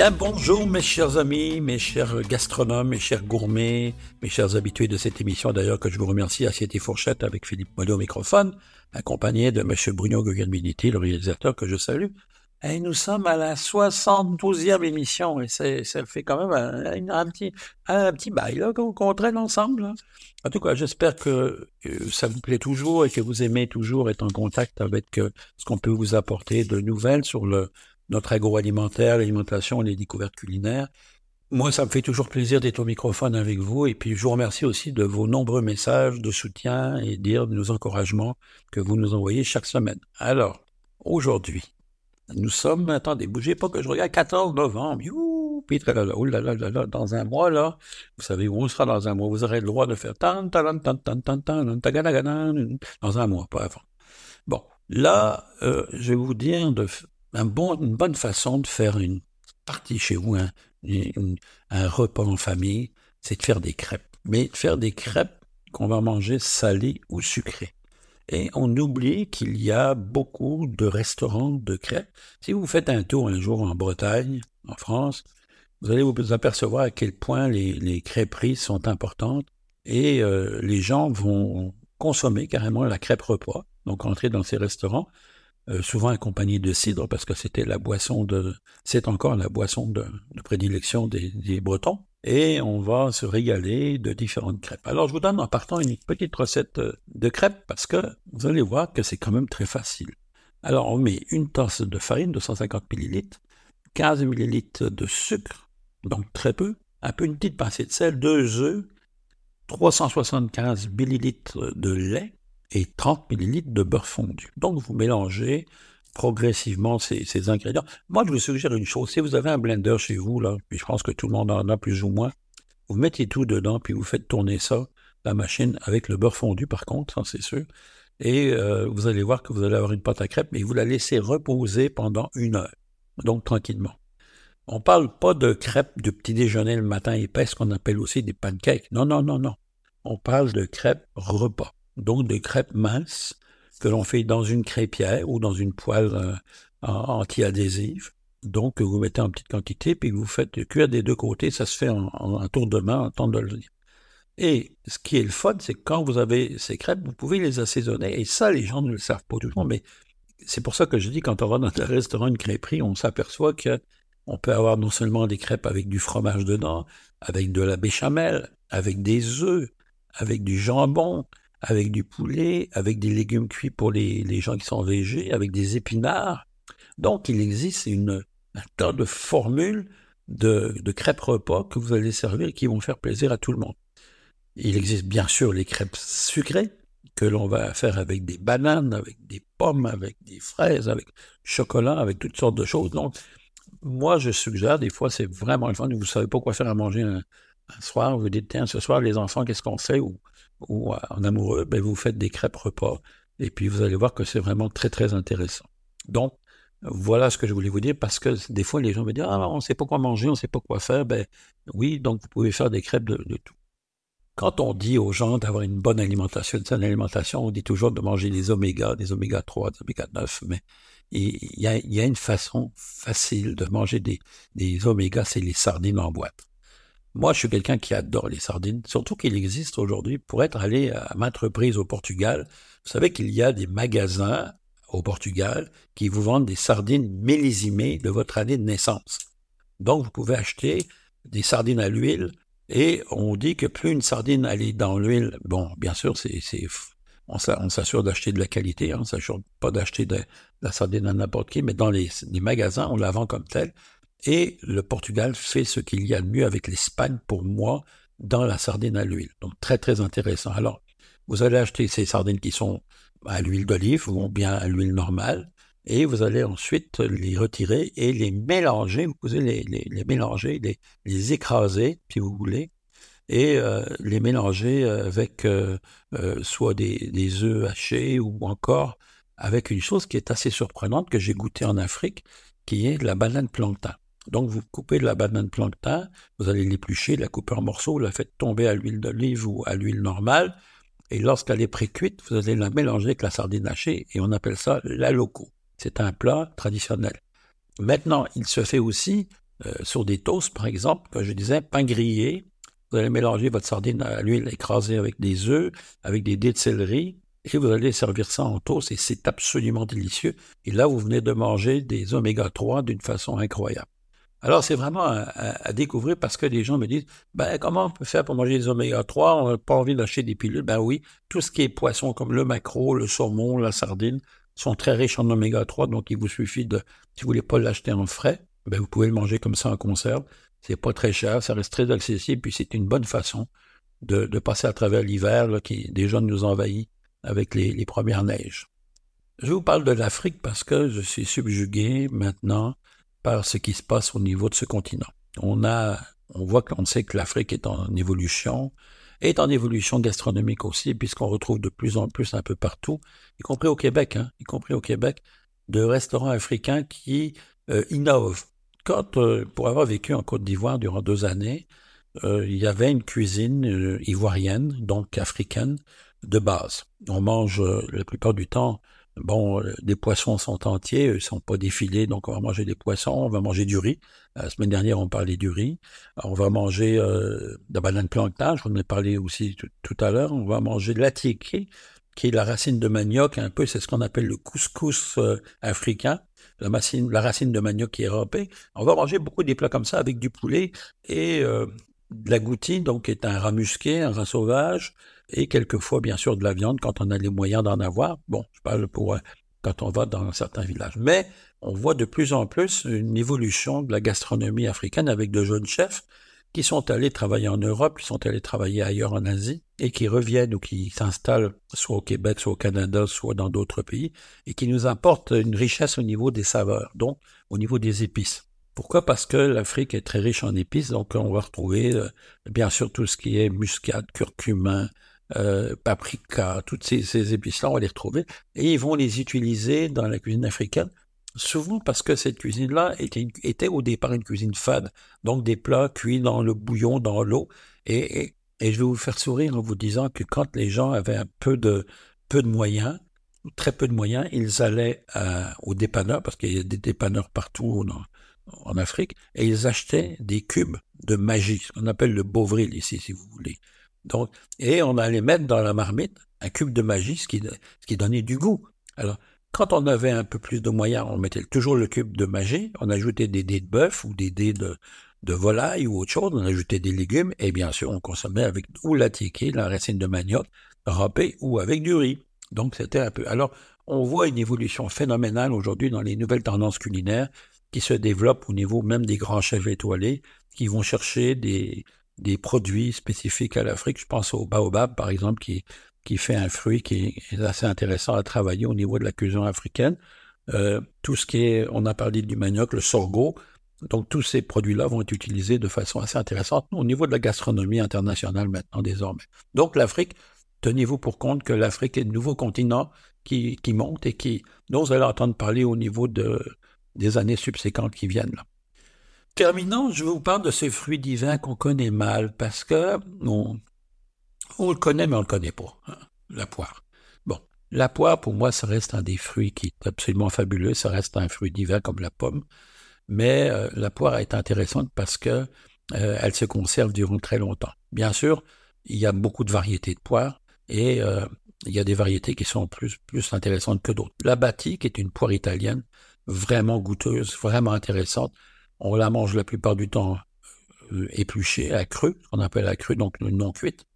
Bien, bonjour mes chers amis, mes chers gastronomes, mes chers gourmets, mes chers habitués de cette émission, d'ailleurs que je vous remercie, Assiette et Fourchette avec Philippe Mollet au microphone, accompagné de Monsieur Bruno Guglielminetti, le réalisateur que je salue. Et nous sommes à la 72e émission et ça fait quand même un, petit, un petit bail qu'on traîne ensemble. En tout cas, j'espère que euh, ça vous plaît toujours et que vous aimez toujours être en contact avec euh, ce qu'on peut vous apporter de nouvelles sur le, notre agroalimentaire, l'alimentation, les découvertes culinaires. Moi, ça me fait toujours plaisir d'être au microphone avec vous et puis je vous remercie aussi de vos nombreux messages de soutien et de nos encouragements que vous nous envoyez chaque semaine. Alors, aujourd'hui, nous sommes, attendez, bougez pas que je regarde, 14 novembre, puis dans un mois, là, vous savez où on sera dans un mois, vous aurez le droit de faire tan, tan, tan, tan, tan, tan, dans un mois, pas avant. Bon, là, euh, je vais vous dire de, une bonne façon de faire une partie chez vous, un, repas en famille, c'est de faire des crêpes. Mais de faire des crêpes qu'on va manger salées ou sucrées. Et on oublie qu'il y a beaucoup de restaurants de crêpes. Si vous faites un tour un jour en Bretagne, en France, vous allez vous apercevoir à quel point les, les crêperies sont importantes et euh, les gens vont consommer carrément la crêpe repas, donc entrer dans ces restaurants euh, souvent accompagné de cidre parce que c'était la boisson de, c'est encore la boisson de, prédilection des, Bretons. Et on va se régaler de différentes crêpes. Alors je vous donne en partant une petite recette euh, de crêpes parce que vous allez voir que c'est quand même très facile. Alors on met une tasse de farine de 150 ml, 15 ml de sucre, donc très peu, un peu une petite pincée de sel, deux œufs, 375 ml de lait, et 30 ml de beurre fondu. Donc vous mélangez progressivement ces, ingrédients. Moi, je vous suggère une chose. Si vous avez un blender chez vous, là, puis je pense que tout le monde en a plus ou moins, vous mettez tout dedans, puis vous faites tourner ça, la machine, avec le beurre fondu, par contre, ça c'est sûr. Et euh, vous allez voir que vous allez avoir une pâte à crêpes, mais vous la laissez reposer pendant une heure. Donc tranquillement. On parle pas de crêpes de petit déjeuner le matin épaisse qu'on appelle aussi des pancakes. Non, non, non, non. On parle de crêpes repas donc des crêpes minces que l'on fait dans une crêpière ou dans une poêle euh, anti-adhésive. Donc, vous mettez en petite quantité, puis vous faites cuire des deux côtés, ça se fait en, un tour de main, en temps de le dire. Et ce qui est le fun, c'est que quand vous avez ces crêpes, vous pouvez les assaisonner. Et ça, les gens ne le savent pas toujours, mais c'est pour ça que je dis, quand on va dans un restaurant, une crêperie, on s'aperçoit que on peut avoir non seulement des crêpes avec du fromage dedans, avec de la béchamel, avec des œufs, avec du jambon, avec du poulet, avec des légumes cuits pour les, les gens qui sont végés, avec des épinards. Donc, il existe une, un tas de formules de, de crêpes repas que vous allez servir et qui vont faire plaisir à tout le monde. Il existe bien sûr les crêpes sucrées que l'on va faire avec des bananes, avec des pommes, avec des fraises, avec chocolat, avec toutes sortes de choses. Donc, moi, je suggère, des fois, c'est vraiment le fun. Vous savez pas quoi faire à manger un, un soir. Vous dites, tiens, ce soir, les enfants, qu'est-ce qu'on fait? Ou ou en amoureux, ben vous faites des crêpes repas. Et puis vous allez voir que c'est vraiment très très intéressant. Donc, voilà ce que je voulais vous dire parce que des fois les gens me disent Ah, on ne sait pas quoi manger, on ne sait pas quoi faire. Ben oui, donc vous pouvez faire des crêpes de, tout. Quand on dit aux gens d'avoir une bonne alimentation, une saine alimentation, on dit toujours de manger des oméga, des oméga 3, des oméga 9, mais il y a, il y a une façon facile de manger des, des oméga, c'est les sardines en boîte. Moi, je suis quelqu'un qui adore les sardines, surtout qu'il existe aujourd'hui, pour être allé à maintes reprises au Portugal, vous savez qu'il y a des magasins au Portugal qui vous vendent des sardines millésimées de votre année de naissance. Donc, vous pouvez acheter des sardines à l'huile et on dit que plus une sardine allait dans l'huile, bon, bien sûr, c'est, on s'assure d'acheter de la qualité, hein, on s'assure pas d'acheter de, la sardine à n'importe qui, mais dans les magasins, on la vend comme telle. Et le Portugal fait ce qu'il y a de mieux avec l'Espagne pour moi dans la sardine à l'huile. Donc très très intéressant. Alors, vous allez acheter ces sardines qui sont à l'huile d'olive ou bien à l'huile normale et vous allez ensuite les retirer et les mélanger. Vous pouvez les, mélanger, les, écraser si vous voulez et euh, les mélanger avec euh, euh, soit des, des œufs hachés ou encore avec une chose qui est assez surprenante que j'ai goûté en Afrique, qui est la banane plantain. Donc vous coupez la banane plantain, vous allez l'éplucher, la couper en morceaux, la faites tomber à l'huile d'olive ou à l'huile normale, et lorsqu'elle est pré-cuite, vous allez la mélanger avec la sardine hachée, et on appelle ça la loco. C'est un plat traditionnel. Maintenant, il se fait aussi euh, sur des toasts, par exemple, comme je disais, pain grillé. Vous allez mélanger votre sardine à l'huile écrasée avec des œufs, avec des dés de céleri, et vous allez servir ça en toast, et c'est absolument délicieux. Et là, vous venez de manger des oméga 3 d'une façon incroyable. Alors, c'est vraiment à, découvrir parce que les gens me disent, ben, comment on peut faire pour manger des oméga 3? On n'a pas envie d'acheter des pilules. Ben oui, tout ce qui est poisson comme le maquereau, le saumon, la sardine sont très riches en oméga 3. Donc, il vous suffit de, si vous voulez pas l'acheter en frais, ben, vous pouvez le manger comme ça en conserve. C'est pas très cher, ça reste très accessible, puis c'est une bonne façon de, passer à travers l'hiver qui déjà nous envahit avec les, les premières neiges. Je vous parle de l'Afrique parce que je suis subjugué maintenant par ce qui se passe au niveau de ce continent. On a, on voit qu'on sait que l'Afrique est en évolution, est en évolution gastronomique aussi, puisqu'on retrouve de plus en plus un peu partout, y compris au Québec, hein, y compris au Québec, de restaurants africains qui euh, innovent. Quand, euh, pour avoir vécu en Côte d'Ivoire durant deux années, euh, il y avait une cuisine ivoirienne, donc africaine, de base. On mange la plupart du temps Bon, euh, des poissons sont entiers, ils sont pas défilés, donc on va manger des poissons, on va manger du riz. La semaine dernière, on parlait du riz. On va manger euh, de la banane plancton, je vous en ai parlé aussi tout, à l'heure. On va manger de l'atiéké, qui est la racine de manioc, un peu, c'est ce qu'on appelle le couscous euh, africain, la racine, la racine de manioc qui est râpée. On va manger beaucoup des plats comme ça avec du poulet et euh, de la goutine, donc qui est un rat musqué, un rat sauvage, et quelquefois, bien sûr, de la viande quand on a les moyens d'en avoir. Bon, je parle pour euh, quand on va dans certains villages. Mais on voit de plus en plus une évolution de la gastronomie africaine avec de jeunes chefs qui sont allés travailler en Europe, qui sont allés travailler ailleurs en Asie, et qui reviennent ou qui s'installent soit au Québec, soit au Canada, soit dans d'autres pays, et qui nous apportent une richesse au niveau des saveurs, donc au niveau des épices. Pourquoi? Parce que l'Afrique est très riche en épices, donc on va retrouver euh, bien sûr tout ce qui est muscade, curcumin, euh, paprika, toutes ces, épices-là, on va les retrouver, et ils vont les utiliser dans la cuisine africaine, souvent parce que cette cuisine-là était, au départ une cuisine fade, donc des plats cuits dans le bouillon, dans l'eau, et, et, je vais vous faire sourire en vous disant que quand les gens avaient un peu de, peu de moyens, très peu de moyens, ils allaient au dépanneur, parce qu'il y a des dépanneurs partout en Afrique, et ils achetaient des cubes de magie, ce qu'on appelle le bovril ici, si vous voulez. Donc, et on allait mettre dans la marmite un cube de magie, ce qui, ce donnait du goût. Alors, quand on avait un peu plus de moyens, on mettait toujours le cube de magie, on ajoutait des dés de bœuf ou des dés de, de volaille ou autre chose, on ajoutait des légumes, et bien sûr, on consommait avec ou la tiquée, la racine de manioc, râpée, ou avec du riz. Donc, c'était un peu. Alors, on voit une évolution phénoménale aujourd'hui dans les nouvelles tendances culinaires qui se développent au niveau même des grands chefs étoilés, qui vont chercher des, des produits spécifiques à l'Afrique. Je pense au baobab, par exemple, qui, fait un fruit qui est assez intéressant à travailler au niveau de la cuisine africaine. Euh, tout ce qui est, on a parlé du manioc, le sorgho. Donc tous ces produits-là vont être utilisés de façon assez intéressante au niveau de la gastronomie internationale maintenant désormais. Donc l'Afrique, tenez-vous pour compte que l'Afrique est un nouveau continent qui, qui monte et qui, dont vous allez entendre parler au niveau de, des années subséquentes qui viennent. Là. Terminant, je vous parle de ce fruit divin qu'on connaît mal parce que on, le connaît mais on le connaît pas. Hein, la poire. Bon, la poire pour moi ça reste un des fruits qui est absolument fabuleux. Ça reste un fruit divin comme la pomme, mais euh, la poire est intéressante parce que euh, elle se conserve durant très longtemps. Bien sûr, il y a beaucoup de variétés de poires et euh, il y a des variétés qui sont plus plus intéressantes que d'autres. La Bati, est une poire italienne, vraiment goûteuse, vraiment intéressante on la mange la plupart du temps euh, épluchée, à cru, ce qu'on appelle à cru, donc non cuite.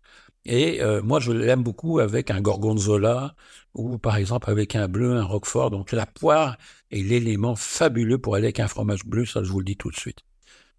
Et euh, moi, je l'aime beaucoup avec un gorgonzola ou par exemple avec un bleu, un roquefort. Donc la poire est l'élément fabuleux pour aller avec un fromage bleu, ça je vous le dis tout de suite.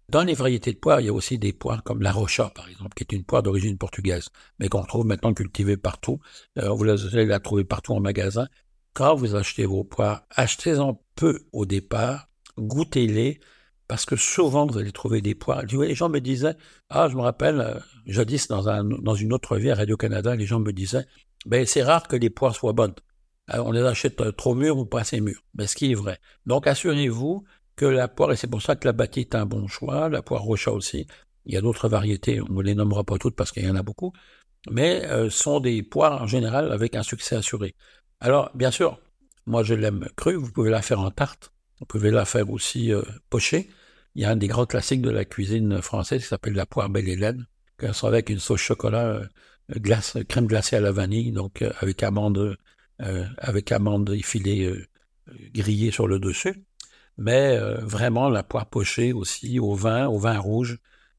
Dans les variétés de poires, il y a aussi des poires comme la rocha, par exemple, qui est une poire d'origine portugaise, mais qu'on trouve maintenant cultivée partout. Euh, vous allez la trouver partout en magasin. Quand vous achetez vos poires, achetez-en peu au départ, goûtez-les, parce que souvent vous allez trouver des poires. Les gens me disaient, ah, je me rappelle, euh, jadis dans, un, dans une autre vie à Radio-Canada, les gens me disaient, ben c'est rare que les poires soient bonnes. on les achète euh, trop mûres ou pas assez mûres. Ben, ce qui est vrai. Donc assurez-vous que la poire, et c'est pour ça que la bâtie est un bon choix, la poire rocha aussi. Il y a d'autres variétés, on ne les nommera pas toutes parce qu'il y en a beaucoup, mais euh, sont des poires en général avec un succès assuré. Alors, bien sûr, moi je l'aime crue, vous pouvez la faire en tarte, vous pouvez la faire aussi euh, pochée. il y a un des grands classiques de la cuisine française qui s'appelle la poire belle Hélène, qui sert avec une sauce chocolat, euh, glace, crème glacée à la vanille, donc euh, avec amandes, euh, avec amandes effilées grillées sur le dessus. Mais vraiment la poire pochée aussi au vin, au vin rouge.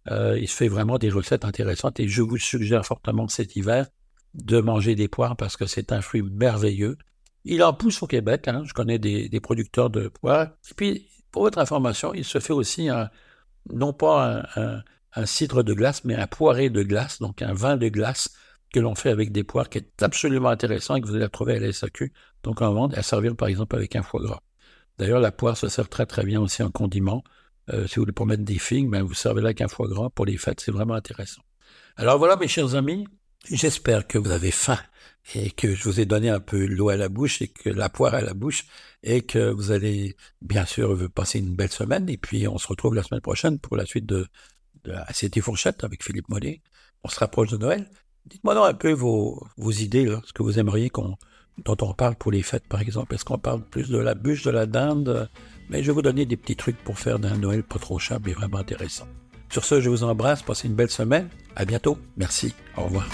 il se fait vraiment des recettes intéressantes et je vous suggère fortement cet hiver de manger des poires parce que c'est un fruit merveilleux. Il en pousse au Québec, hein. je connais des, producteurs de poires. Et puis, pour votre information, il se fait aussi un, non pas un, cidre de glace, mais un poiré de glace, donc un vin de glace que l'on fait avec des poires qui est absolument intéressant et que vous allez trouver à la SAQ, donc en vente, à servir par exemple avec un foie gras. D'ailleurs, la poire se sert très très bien aussi en condiment. Euh, si vous voulez pour mettre des figues, ben, vous servez là avec un foie gras pour les fêtes, c'est vraiment intéressant. Alors voilà mes chers amis, J'espère que vous avez faim et que je vous ai donné un peu l'eau à la bouche et que la poire à la bouche et que vous allez bien sûr passer une belle semaine et puis on se retrouve la semaine prochaine pour la suite de, de Assiette Fourchette avec Philippe Mollet. On se rapproche de Noël. Dites-moi donc un peu vos, vos idées, là, ce que vous aimeriez qu'on dont on parle pour les fêtes par exemple. Est-ce qu'on parle plus de la bûche, de la dinde? Mais je vais vous donner des petits trucs pour faire d'un Noël pas trop cher mais vraiment intéressant. Sur ce, je vous embrasse, passez une belle semaine. À bientôt. Merci. Au revoir.